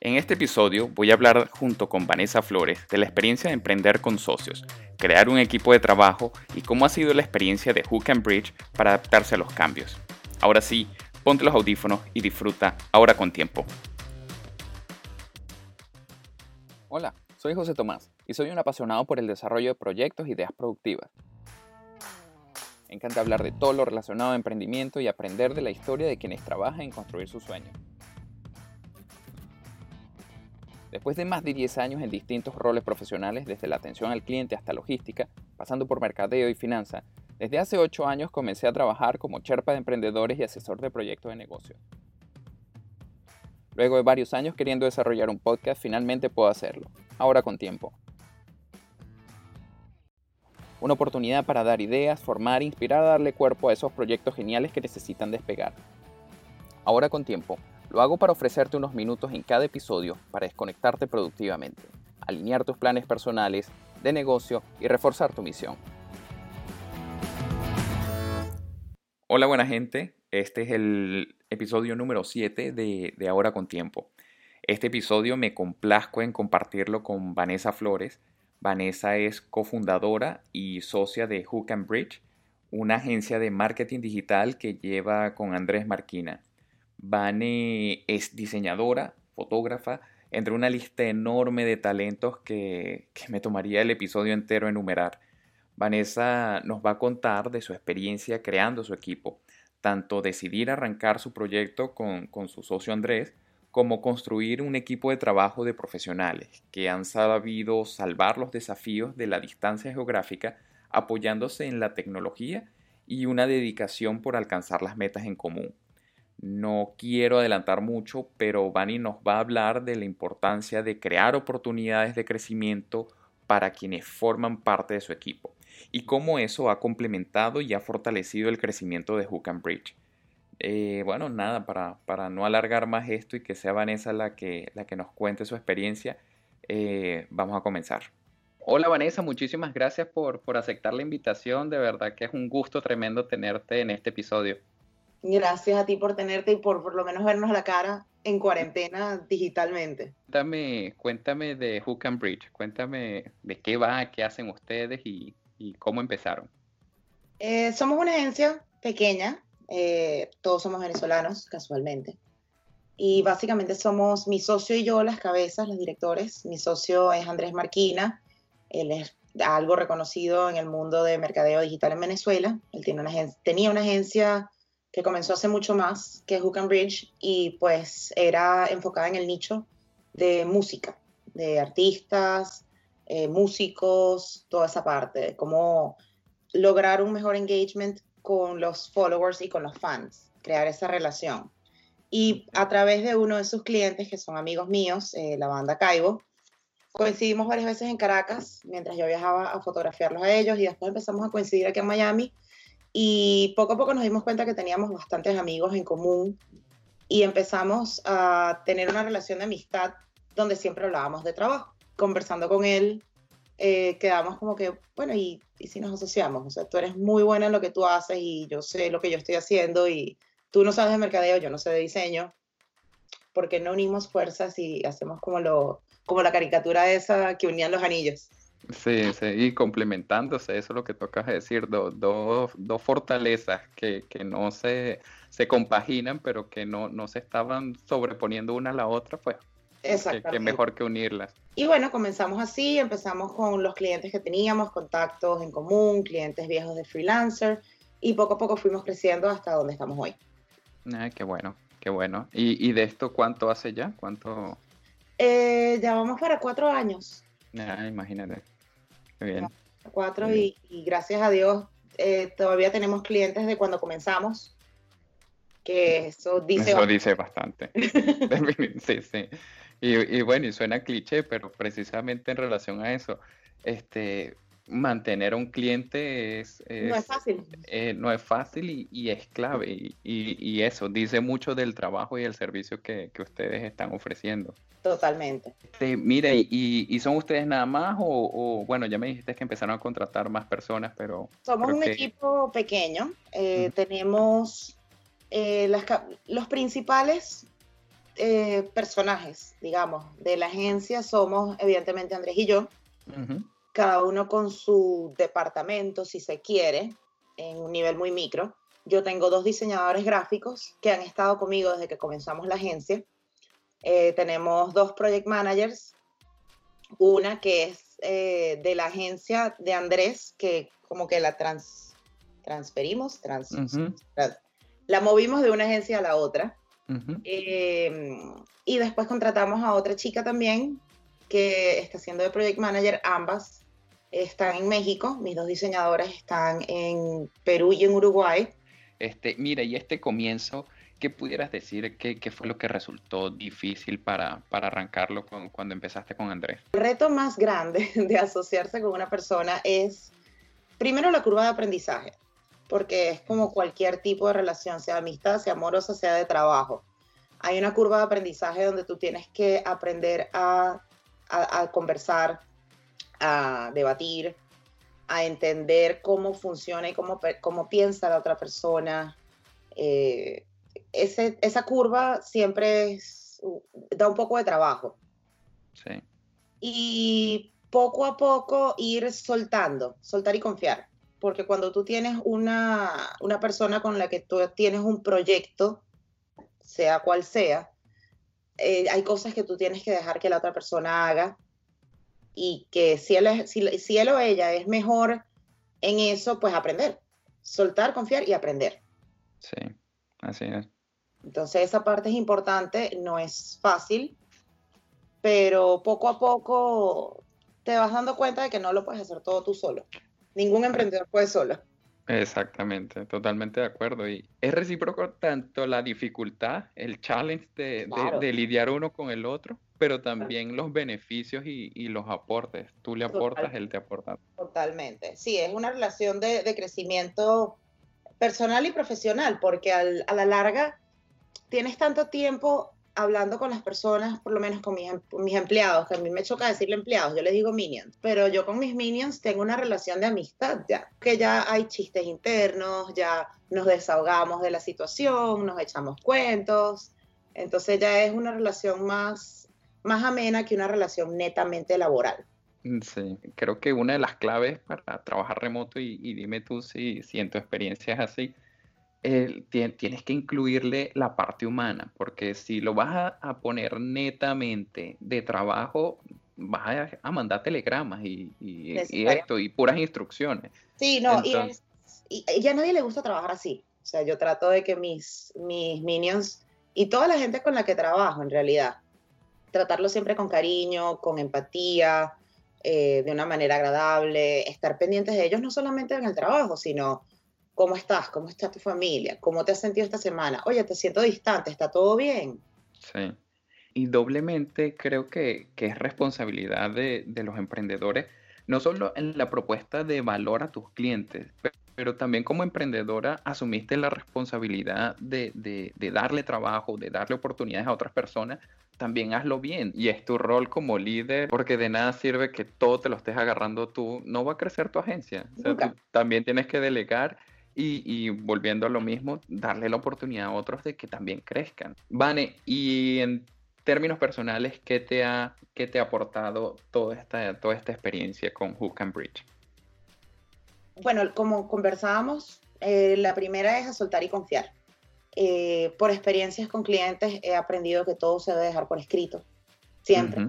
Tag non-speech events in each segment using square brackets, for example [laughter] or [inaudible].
En este episodio voy a hablar junto con Vanessa Flores de la experiencia de emprender con socios, crear un equipo de trabajo y cómo ha sido la experiencia de Hook and Bridge para adaptarse a los cambios. Ahora sí, ponte los audífonos y disfruta ahora con tiempo. Hola, soy José Tomás y soy un apasionado por el desarrollo de proyectos e ideas productivas. Me encanta hablar de todo lo relacionado a emprendimiento y aprender de la historia de quienes trabajan en construir sus sueños. Después de más de 10 años en distintos roles profesionales, desde la atención al cliente hasta logística, pasando por mercadeo y finanza, desde hace 8 años comencé a trabajar como cherpa de emprendedores y asesor de proyectos de negocio. Luego de varios años queriendo desarrollar un podcast, finalmente puedo hacerlo, ahora con tiempo. Una oportunidad para dar ideas, formar e inspirar darle cuerpo a esos proyectos geniales que necesitan despegar. Ahora con tiempo, lo hago para ofrecerte unos minutos en cada episodio para desconectarte productivamente, alinear tus planes personales, de negocio y reforzar tu misión. Hola buena gente, este es el episodio número 7 de, de Ahora con Tiempo. Este episodio me complazco en compartirlo con Vanessa Flores. Vanessa es cofundadora y socia de Hook and Bridge, una agencia de marketing digital que lleva con Andrés Marquina. Vane es diseñadora, fotógrafa, entre una lista enorme de talentos que, me tomaría el episodio entero enumerar. Vanessa nos va a contar de su experiencia creando su equipo, tanto decidir arrancar su proyecto con, con su socio Andrés, como construir un equipo de trabajo de profesionales que han sabido salvar los desafíos de la distancia geográfica apoyándose en la tecnología y una dedicación por alcanzar las metas en común. No quiero adelantar mucho, pero Vani nos va a hablar de la importancia de crear oportunidades de crecimiento para quienes forman parte de su equipo y cómo eso ha complementado y ha fortalecido el crecimiento de Hook and Bridge. Eh, bueno, nada, para, para, no alargar más esto y que sea Vanessa la que, la que nos cuente su experiencia, eh, vamos a comenzar. Hola Vanessa, muchísimas gracias por, por aceptar la invitación. De verdad que es un gusto tremendo tenerte en este episodio. Gracias a ti por tenerte y por por lo menos vernos la cara en cuarentena digitalmente. Cuéntame, cuéntame de Hook and Bridge, cuéntame de qué va, qué hacen ustedes y, cómo empezaron. Eh, somos una agencia pequeña, eh, todos somos venezolanos, casualmente. Y básicamente somos mi socio y yo las cabezas, los directores. Mi socio es Andrés Marquina, él es algo reconocido en el mundo de mercadeo digital en Venezuela. Él tiene una tenía una agencia que comenzó hace mucho más que Hook and Bridge y pues era enfocada en el nicho de música, de artistas, eh, músicos, toda esa parte, de cómo lograr un mejor engagement con los followers y con los fans, crear esa relación. Y a través de uno de sus clientes, que son amigos míos, eh, la banda Caibo, coincidimos varias veces en Caracas, mientras yo viajaba a fotografiarlos a ellos y después empezamos a coincidir aquí en Miami y poco a poco nos dimos cuenta que teníamos bastantes amigos en común y empezamos a tener una relación de amistad donde siempre hablábamos de trabajo. Conversando con él, eh, quedamos como que, bueno, ¿y, ¿y si nos asociamos? O sea, tú eres muy buena en lo que tú haces y yo sé lo que yo estoy haciendo y tú no sabes de mercadeo, yo no sé de diseño. ¿Por qué no unimos fuerzas y hacemos como, lo, como la caricatura esa que unían los anillos? Sí, sí, y complementándose, eso es lo que tocas decir, dos fortalezas que, no se, se, compaginan, pero que no, no, se estaban sobreponiendo una a la otra, pues que, mejor que unirlas. Y bueno, comenzamos así, empezamos con los clientes que teníamos, contactos en común, clientes viejos de freelancer, y poco a poco fuimos creciendo hasta donde estamos hoy. Ay, qué bueno, qué bueno. ¿Y, de esto cuánto hace ya? ¿Cuánto? Eh, ya vamos para cuatro años. Ah, imagínate bien. Cuatro Y, gracias a Dios eh, todavía tenemos clientes de cuando comenzamos, que eso dice... Eso dice bastante. [laughs] [laughs] sí, sí. Y, y, bueno, y suena cliché, pero precisamente en relación a eso, este, mantener a un cliente es, no es fácil. Eh, no es fácil y, es clave. Y, y, eso dice mucho del trabajo y el servicio que, que ustedes están ofreciendo. Totalmente. Este, mire, y, son ustedes nada más o, bueno, ya me dijiste que empezaron a contratar más personas, pero... Somos un equipo pequeño. Eh, tenemos eh, las, los principales eh, personajes, digamos, de la agencia somos evidentemente Andrés y yo, cada uno con su departamento, si se quiere, en un nivel muy micro. Yo tengo dos diseñadores gráficos que han estado conmigo desde que comenzamos la agencia. Eh, tenemos dos project managers, una que es eh, de la agencia de Andrés, que como que la trans, transferimos, trans, la movimos de una agencia a la otra. Em, y después contratamos a otra chica también que está haciendo de project manager. Ambas están en México. Mis dos diseñadoras están en Perú y en Uruguay. Este, mira, y este comienzo, ¿qué pudieras decir? ¿Qué, qué fue lo que resultó difícil para, para arrancarlo cuando empezaste con Andrés? El reto más grande [laughs] de asociarse con una persona es, primero, la curva de aprendizaje porque es como cualquier tipo de relación, sea amistad, sea amorosa, sea de trabajo. Hay una curva de aprendizaje donde tú tienes que aprender a, conversar, a debatir, a entender cómo funciona y cómo, cómo piensa la otra persona. Eh, esa curva siempre da un poco de trabajo. Sí. Y poco a poco ir soltando, soltar y confiar porque cuando tú tienes una, persona con la que tú tienes un proyecto, sea cual sea, eh, hay cosas que tú tienes que dejar que la otra persona haga y que si él, si, él o ella es mejor en eso, pues aprender, soltar, confiar y aprender. Sí, así es. Entonces esa parte es importante, no es fácil, pero poco a poco te vas dando cuenta de que no lo puedes hacer todo tú solo. Ningún emprendedor puede solo. Exactamente, totalmente de acuerdo. Y es recíproco tanto la dificultad, el challenge de, lidiar uno con el otro, pero también los beneficios y, los aportes. Tú le aportas, él te aporta. Totalmente. Sí, es una relación de, crecimiento personal y profesional, porque a la larga tienes tanto tiempo hablando con las personas, por lo menos con mis, em, mis, empleados, que a mí me choca decirle empleados, yo les digo minions, pero yo con mis minions tengo una relación de amistad ya, que ya hay chistes internos, ya nos desahogamos de la situación, nos echamos cuentos, entonces ya es una relación más, más amena que una relación netamente laboral. Mm, sí, creo que una de las claves para trabajar remoto, y, dime tú si, si en tu experiencia es así, tienes que incluirle la parte humana, porque si lo vas a, poner netamente de trabajo, vas a, mandar telegramas y, esto, y puras instrucciones. Sí, no, y, ya a nadie le gusta trabajar así. O sea, yo trato de que mis, mis minions y toda la gente con la que trabajo, en realidad, tratarlo siempre con cariño, con empatía, eh, de una manera agradable, estar pendientes de ellos no solamente en el trabajo, sino ¿Cómo estás? ¿Cómo está tu familia? ¿Cómo te has sentido esta semana? Oye, te siento distante, ¿está todo bien? Sí. Y doblemente creo que, es responsabilidad de, los emprendedores, no solo en la propuesta de valor a tus clientes, pero, también como emprendedora asumiste la responsabilidad de, de, darle trabajo, de darle oportunidades a otras personas, también hazlo bien. Y es tu rol como líder, porque de nada sirve que todo te lo estés agarrando tú, no va a crecer tu agencia. también tienes que delegar y, volviendo a lo mismo, darle la oportunidad a otros de que también crezcan. Vane, y en términos personales, ¿qué te ha, qué te ha aportado toda esta, toda esta experiencia con Hook and Bridge? Bueno, como conversábamos, eh, la primera es a soltar y confiar. Eh, por experiencias con clientes he aprendido que todo se debe dejar por escrito, siempre.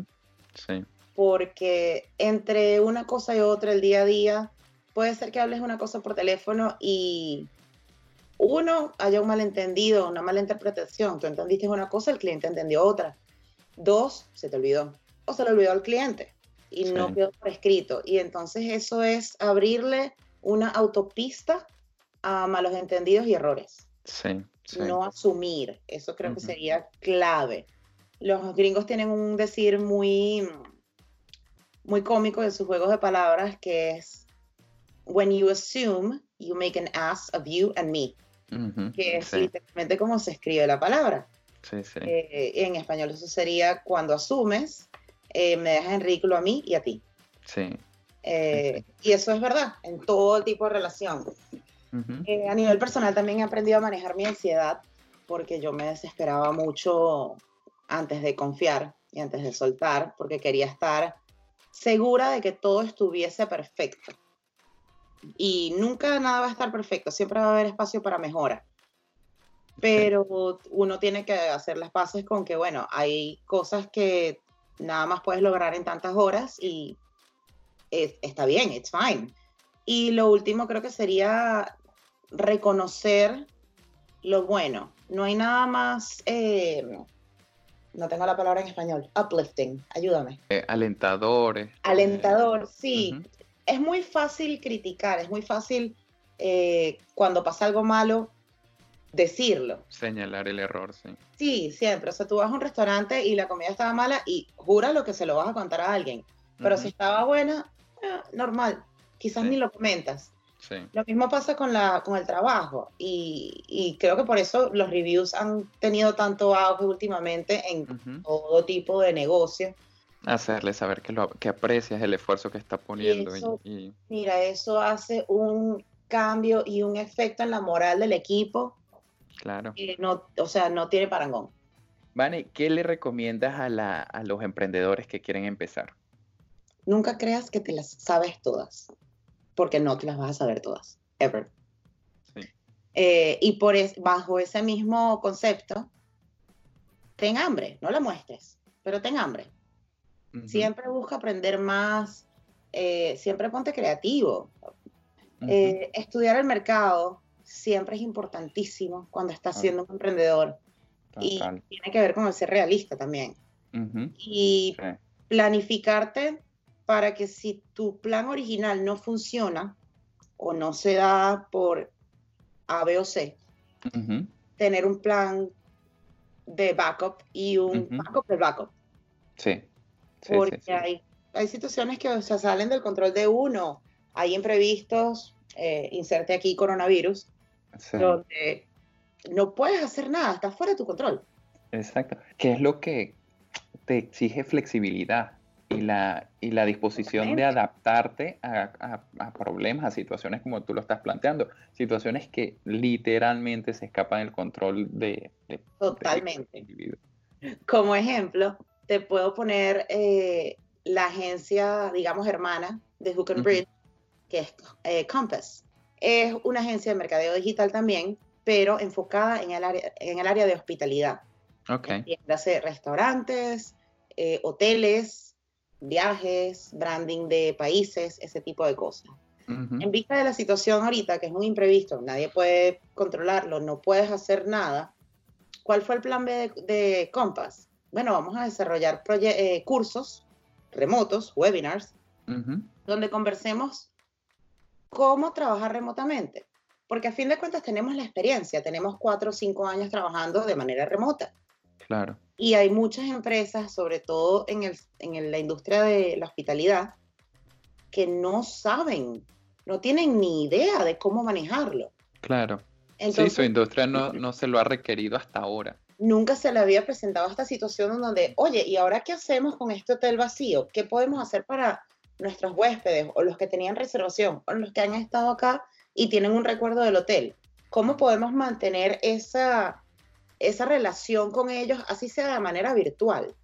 Sí. Porque entre una cosa y otra, el día a día, puede ser que hables una cosa por teléfono y uno, haya un malentendido, una mala interpretación. Tú entendiste una cosa, el cliente entendió otra. Dos, se te olvidó. O se le olvidó al cliente y no quedó por escrito. Y entonces eso es abrirle una autopista a malos entendidos y errores. Sí, No asumir. Eso creo que sería clave. Los gringos tienen un decir muy, muy cómico en sus juegos de palabras que es when you assume, you make an ass of you and me. que es literalmente como se escribe la palabra. Sí, sí. Eh, en español eso sería cuando asumes, eh, me dejas en ridículo a mí y a ti. Sí. Eh, y eso es verdad, en todo tipo de relación. a nivel personal también he aprendido a manejar mi ansiedad porque yo me desesperaba mucho antes de confiar y antes de soltar, porque quería estar segura de que todo estuviese perfecto. Y nunca nada va a estar perfecto, siempre va a haber espacio para mejora. Pero uno tiene que hacer las paces con que, bueno, hay cosas que nada más puedes lograr en tantas horas y está bien, it's fine. Y lo último creo que sería reconocer lo bueno. No hay nada más, eh, no tengo la palabra en español, uplifting, ayúdame. Eh, alentador. Alentador, sí. Es muy fácil criticar, es muy fácil eh, cuando pasa algo malo decirlo. Señalar el error, sí. Sí, siempre. O sea, tú vas a un restaurante y la comida estaba mala y jura lo que se lo vas a contar a alguien. Pero si estaba buena, normal. Quizás ni lo comentas. Lo mismo pasa con, la, con el trabajo y, creo que por eso los reviews han tenido tanto auge últimamente en todo tipo de negocio. Hacerle saber que, lo, que aprecias el esfuerzo que está poniendo. Y Mira, eso hace un cambio y un efecto en la moral del equipo. Claro. no, o sea, no tiene parangón. Vane, ¿qué le recomiendas a, la, a los emprendedores que quieren empezar? Nunca creas que te las sabes todas porque no te las vas a saber todas, ever. Eh, y por bajo ese mismo concepto, ten hambre, no la muestres, pero ten hambre. Siempre busca aprender más, eh, siempre ponte creativo. Eh, estudiar el mercado siempre es importantísimo cuando estás siendo un emprendedor. Y tiene que ver con el ser realista también. Y planificarte para que si tu plan original no funciona o no se da por A, B o C, tener un plan de backup y un backup de backup. Sí. Porque Hay, hay situaciones que salen del control de uno, hay imprevistos, eh, inserte aquí coronavirus, donde no puedes hacer nada, está fuera de tu control. Exacto. ¿Qué es lo que te exige flexibilidad? y la, y la disposición de adaptarte a, problemas, a situaciones como tú lo estás planteando, situaciones que literalmente se escapan del control de... Totalmente. como ejemplo, te puedo poner eh, la agencia, digamos, hermana de Hook and Bridge, que es eh, Compass. Es una agencia de mercadeo digital también, pero enfocada en el área, en el área de hospitalidad. Ok. Hace restaurantes, eh, hoteles, viajes, branding de países, ese tipo de cosas. En vista de la situación ahorita, que es un imprevisto, nadie puede controlarlo, no puedes hacer nada, ¿cuál fue el plan B de, Compass? Bueno, vamos a desarrollar eh, cursos remotos, webinars, donde conversemos cómo trabajar remotamente. Porque a fin de cuentas tenemos la experiencia, tenemos cuatro o cinco años trabajando de manera remota. Claro. Y hay muchas empresas, sobre todo en, el, en la industria de la hospitalidad, que no saben, no tienen ni idea de cómo manejarlo. Claro. sí, su industria no, no se lo ha requerido hasta ahora. Nunca se le había presentado esta situación donde, oye, ¿y ahora qué hacemos con este hotel vacío? ¿Qué podemos hacer para nuestros huéspedes o los que tenían reservación o los que han estado acá y tienen un recuerdo del hotel? ¿Cómo podemos mantener esa, esa relación con ellos, así sea de manera virtual.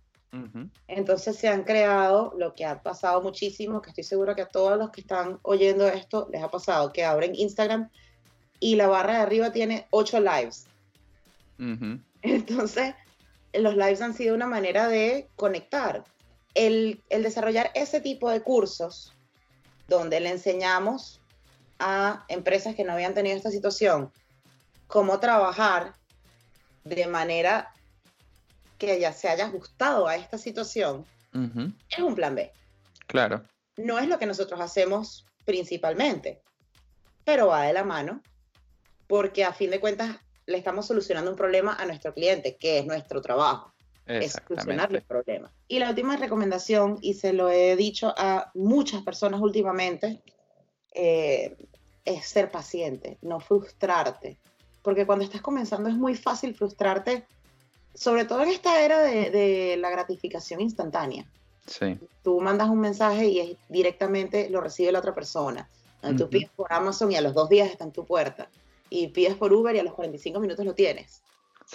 Entonces se han creado lo que ha pasado muchísimo, que estoy seguro que a todos los que están oyendo esto les ha pasado, que abren Instagram y la barra de arriba tiene ocho lives. Entonces, los lives han sido una manera de conectar. El, el desarrollar ese tipo de cursos donde le enseñamos a empresas que no habían tenido esta situación cómo trabajar de manera que ya se haya ajustado a esta situación, es un plan B. Claro. No es lo que nosotros hacemos principalmente, pero va de la mano porque a fin de cuentas le estamos solucionando un problema a nuestro cliente, que es nuestro trabajo. Es solucionarle el problema. Y la última recomendación, y se lo he dicho a muchas personas últimamente, eh, es ser paciente, no frustrarte porque cuando estás comenzando es muy fácil frustrarte, sobre todo en esta era de, la gratificación instantánea. Sí. Tú mandas un mensaje y directamente lo recibe la otra persona. Tú pides por Amazon y a los dos días está en tu puerta. Y pides por Uber y a los 45 minutos lo tienes.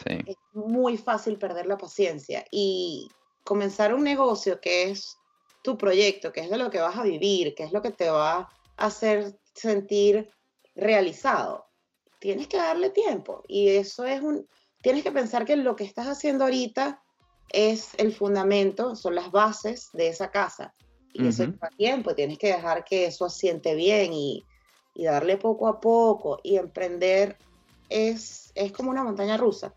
es muy fácil perder la paciencia y comenzar un negocio que es tu proyecto, que es de lo que vas a vivir, que es lo que te va a hacer sentir realizado. Tienes que darle tiempo y eso es un, tienes que pensar que lo que estás haciendo ahorita es el fundamento, son las bases de esa casa. Y eso lleva tiempo, tienes que dejar que eso asiente bien y, y, darle poco a poco. Y emprender es, es como una montaña rusa,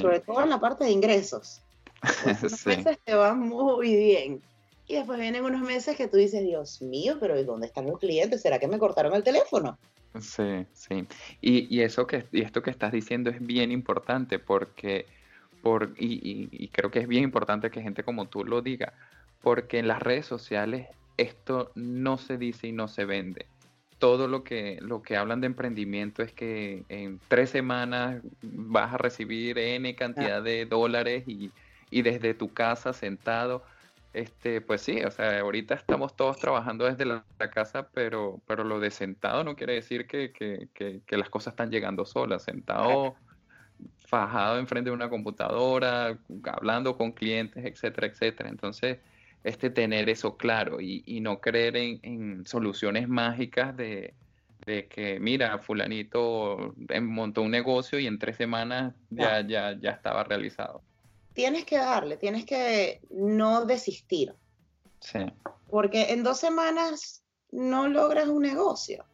sobre todo en la parte de ingresos. [laughs] Unos meses te van muy bien. Y después vienen unos meses que tú dices, Dios mío, pero ¿y dónde están los clientes? ¿Será que me cortaron el teléfono? Sí, sí. Y, y eso que, y esto que estás diciendo es bien importante porque por, y, creo que es bien importante que gente como tú lo diga, porque en las redes sociales esto no se dice y no se vende. Todo lo que, lo que hablan de emprendimiento es que en tres semanas vas a recibir N cantidad de dólares y, desde tu casa sentado. Este, pues sí, o sea, ahorita estamos todos trabajando desde la, casa, pero, pero lo de sentado no quiere decir que, que, las cosas están llegando solas. Sentado fajado enfrente de una computadora, hablando con clientes, etcétera, etcétera. Entonces, este tener eso claro y, no creer en, soluciones mágicas de, que, mira, fulanito montó un negocio y en tres semanas ya, ya, ya estaba realizado. Tienes que darle, tienes que no desistir. Sí. Porque en dos semanas no logras un negocio.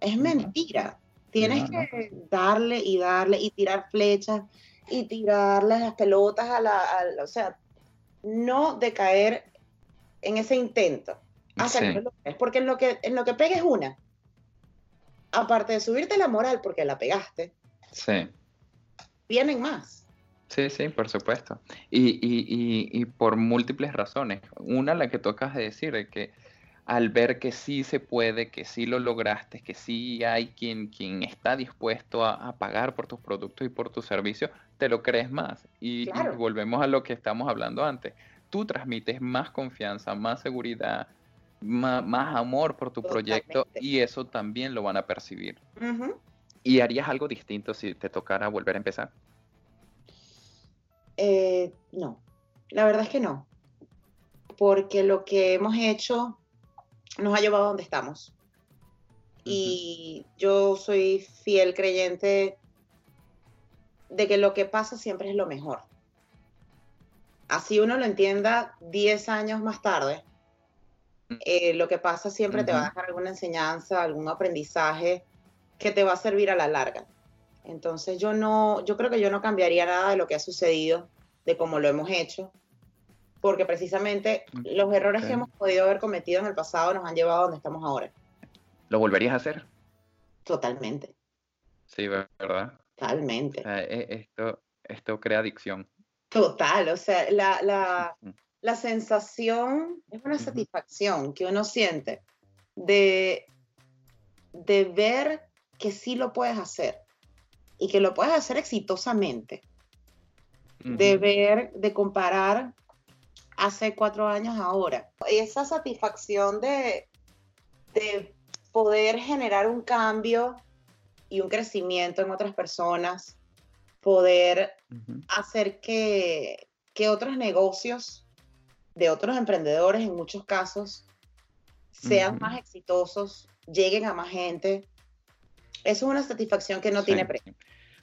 Es mentira. Tienes que darle y darle y tirar flechas y tirar las pelotas a la, o sea, no decaer en ese intento. porque en lo que en lo que pegues una, aparte de subirte la moral porque la pegaste, sí. vienen más. Sí, sí, por supuesto. Y, y, y, y por múltiples razones. Una, la que tú acabas de decir, es que al ver que sí se puede, que sí lo lograste, que sí hay quien, quien está dispuesto a, pagar por tus productos y por tus servicios, te lo crees más. Y, volvemos a lo que estamos hablando antes. Tú transmites más confianza, más seguridad, más, amor por tu proyecto y eso también lo van a percibir. ¿Y harías algo distinto si te tocara volver a empezar? Eh, no, la verdad es que no. Porque lo que hemos hecho nos ha llevado a donde estamos. Y yo soy fiel creyente de que lo que pasa siempre es lo mejor. Así uno lo entienda 10 años más tarde, mm. eh, lo que pasa siempre te va a dejar alguna enseñanza, algún aprendizaje que te va a servir a la larga. Entonces yo no, yo creo que yo no cambiaría nada de lo que ha sucedido, de cómo lo hemos hecho porque precisamente los errores que hemos podido haber cometido en el pasado nos han llevado a donde estamos ahora. ¿Lo volverías a hacer? Totalmente. Sí, ¿verdad? Totalmente. E, esto, esto crea adicción. Total, o sea, la, la, sensación es una satisfacción que uno siente de, de ver que sí lo puedes hacer y que lo puedes hacer exitosamente. De ver, de comparar hace cuatro años ahora. Esa satisfacción de, de poder generar un cambio y un crecimiento en otras personas, poder hacer que, que, otros negocios de otros emprendedores en muchos casos sean más exitosos, lleguen a más gente. Eso es una satisfacción que no tiene precio.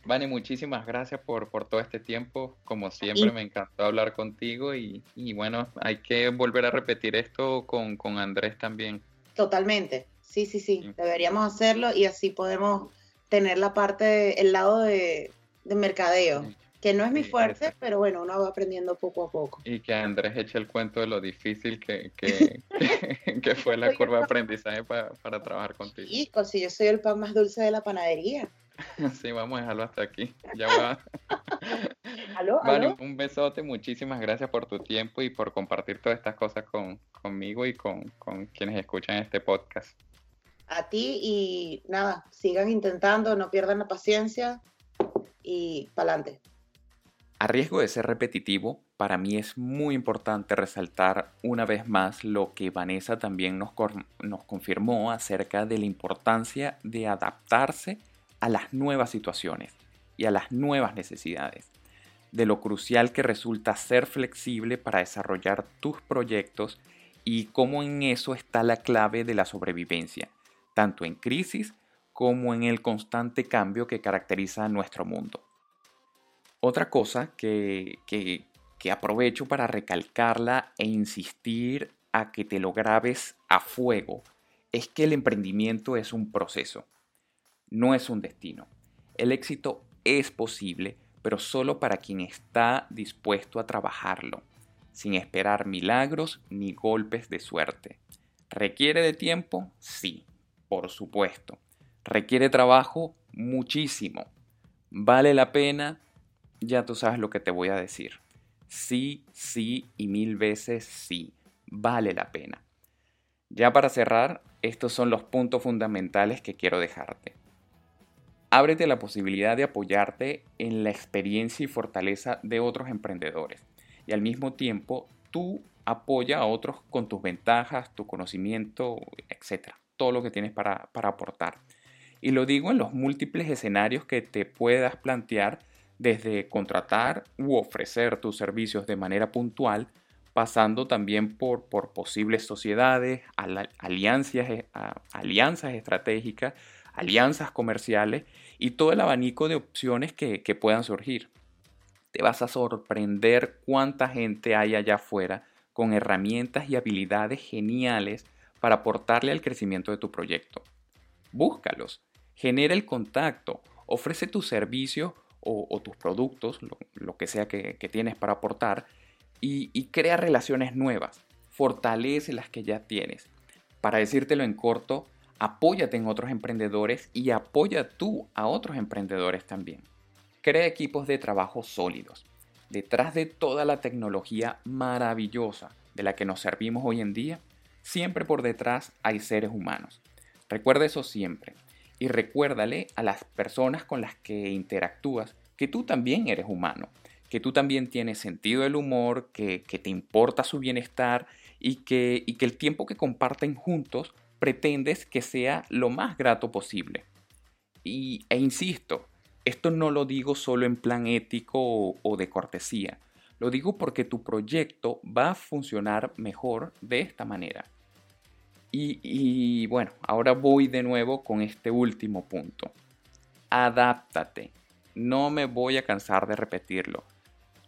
Vane, muchísimas gracias por, por todo este tiempo. Como siempre, me encantó hablar contigo y, bueno, hay que volver a repetir esto con, Andrés también. Totalmente, sí, sí, sí, deberíamos hacerlo y así podemos tener la parte, el lado de, mercadeo, que no es mi fuerte, pero bueno, uno va aprendiendo poco a poco. Y que Andrés eche el cuento de lo difícil que, que, [laughs] que fue la curva de aprendizaje para, para trabajar contigo. Hijo, si yo soy el pan más dulce de la panadería. [laughs] Sí, vamos a dejarlo hasta aquí. Ya va. [laughs] ¿Aló, un besote, muchísimas gracias por tu tiempo y por compartir todas estas cosas con, conmigo y con, con quienes escuchan este podcast. A ti y nada, sigan intentando, no pierdan la paciencia y pa'lante. A riesgo de ser repetitivo, para mí es muy importante resaltar una vez más lo que Vanessa también nos, nos confirmó acerca de la importancia de adaptarse a las nuevas situaciones y a las nuevas necesidades, de lo crucial que resulta ser flexible para desarrollar tus proyectos y cómo en eso está la clave de la sobrevivencia, tanto en crisis como en el constante cambio que caracteriza nuestro mundo. Otra cosa que, que, aprovecho para recalcarla e insistir a que te lo grabes a fuego es que el emprendimiento es un proceso, no es un destino. El éxito es posible, pero solo para quien está dispuesto a trabajarlo, sin esperar milagros ni golpes de suerte. ¿Requiere de tiempo? Sí, por supuesto. ¿Requiere trabajo? Muchísimo. ¿Vale la pena? Ya tú sabes lo que te voy a decir. Sí, sí y mil veces sí. Vale la pena. Ya para cerrar, estos son los puntos fundamentales que quiero dejarte. Ábrete la posibilidad de apoyarte en la experiencia y fortaleza de otros emprendedores y al mismo tiempo tú apoya a otros con tus ventajas, tu conocimiento, etcétera, todo lo que tienes para, para aportar. Y lo digo en los múltiples escenarios que te puedas plantear desde contratar u ofrecer tus servicios de manera puntual pasando también por, por posibles sociedades, alianzas, eh, alianzas estratégicas, alianzas comerciales y todo el abanico de opciones que, que puedan surgir. Te vas a sorprender cuánta gente hay allá afuera con herramientas y habilidades geniales para aportarle al crecimiento de tu proyecto. Búscalos, genera el contacto, ofrece tus servicios o, tus productos, lo, que sea que, tienes para aportar, y, crea relaciones nuevas, fortalece las que ya tienes. Para decírtelo en corto, apóyate en otros emprendedores y apoya tú a otros emprendedores también. Crea equipos de trabajo sólidos. Detrás de toda la tecnología maravillosa de la que nos servimos hoy en día, siempre por detrás hay seres humanos. Recuerda eso siempre y recuérdale a las personas con las que interactúas que tú también eres humano que tú también tienes sentido del humor, que, te importa su bienestar y que, el tiempo que comparten juntos pretendes que sea lo más grato posible. Y, e insisto, esto no lo digo solo en plan ético o, de cortesía, lo digo porque tu proyecto va a funcionar mejor de esta manera. Y, bueno, ahora voy de nuevo con este último punto. Adáptate. No me voy a cansar de repetirlo.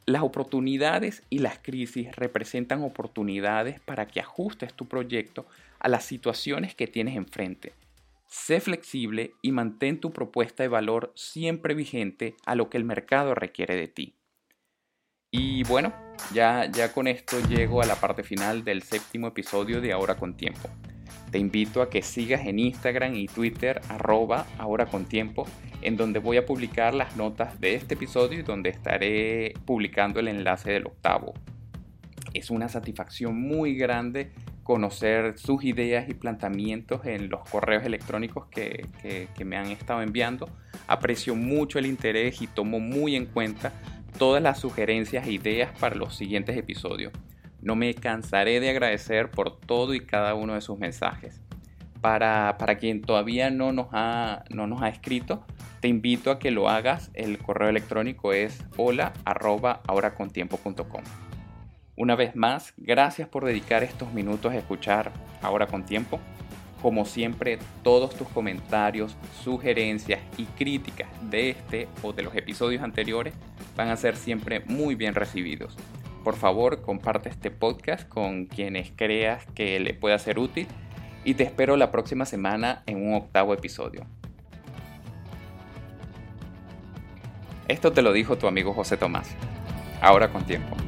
Las oportunidades y las crisis representan oportunidades para que ajustes tu proyecto a las situaciones que tienes enfrente. Sé flexible y mantén tu propuesta de valor siempre vigente a lo que el mercado requiere de ti. Y bueno, ya, ya con esto llego a la parte final del séptimo episodio de Ahora con Tiempo. Te invito a que sigas en Instagram y Twitter arroba ahora con tiempo en donde voy a publicar las notas de este episodio y donde estaré publicando el enlace del octavo. Es una satisfacción muy grande conocer sus ideas y planteamientos en los correos electrónicos que, que, me han estado enviando. Aprecio mucho el interés y tomo muy en cuenta todas las sugerencias e ideas para los siguientes episodios. No me cansaré de agradecer por todo y cada uno de sus mensajes. Para, para quien todavía no nos, ha, no nos ha escrito, te invito a que lo hagas. El correo electrónico es hola arroba Una vez más, gracias por dedicar estos minutos a escuchar Ahora con Tiempo. Como siempre, todos tus comentarios, sugerencias y críticas de este o de los episodios anteriores van a ser siempre muy bien recibidos. Por favor, comparte este podcast con quienes creas que le pueda ser útil y te espero la próxima semana en un octavo episodio. Esto te lo dijo tu amigo José Tomás. Ahora con tiempo.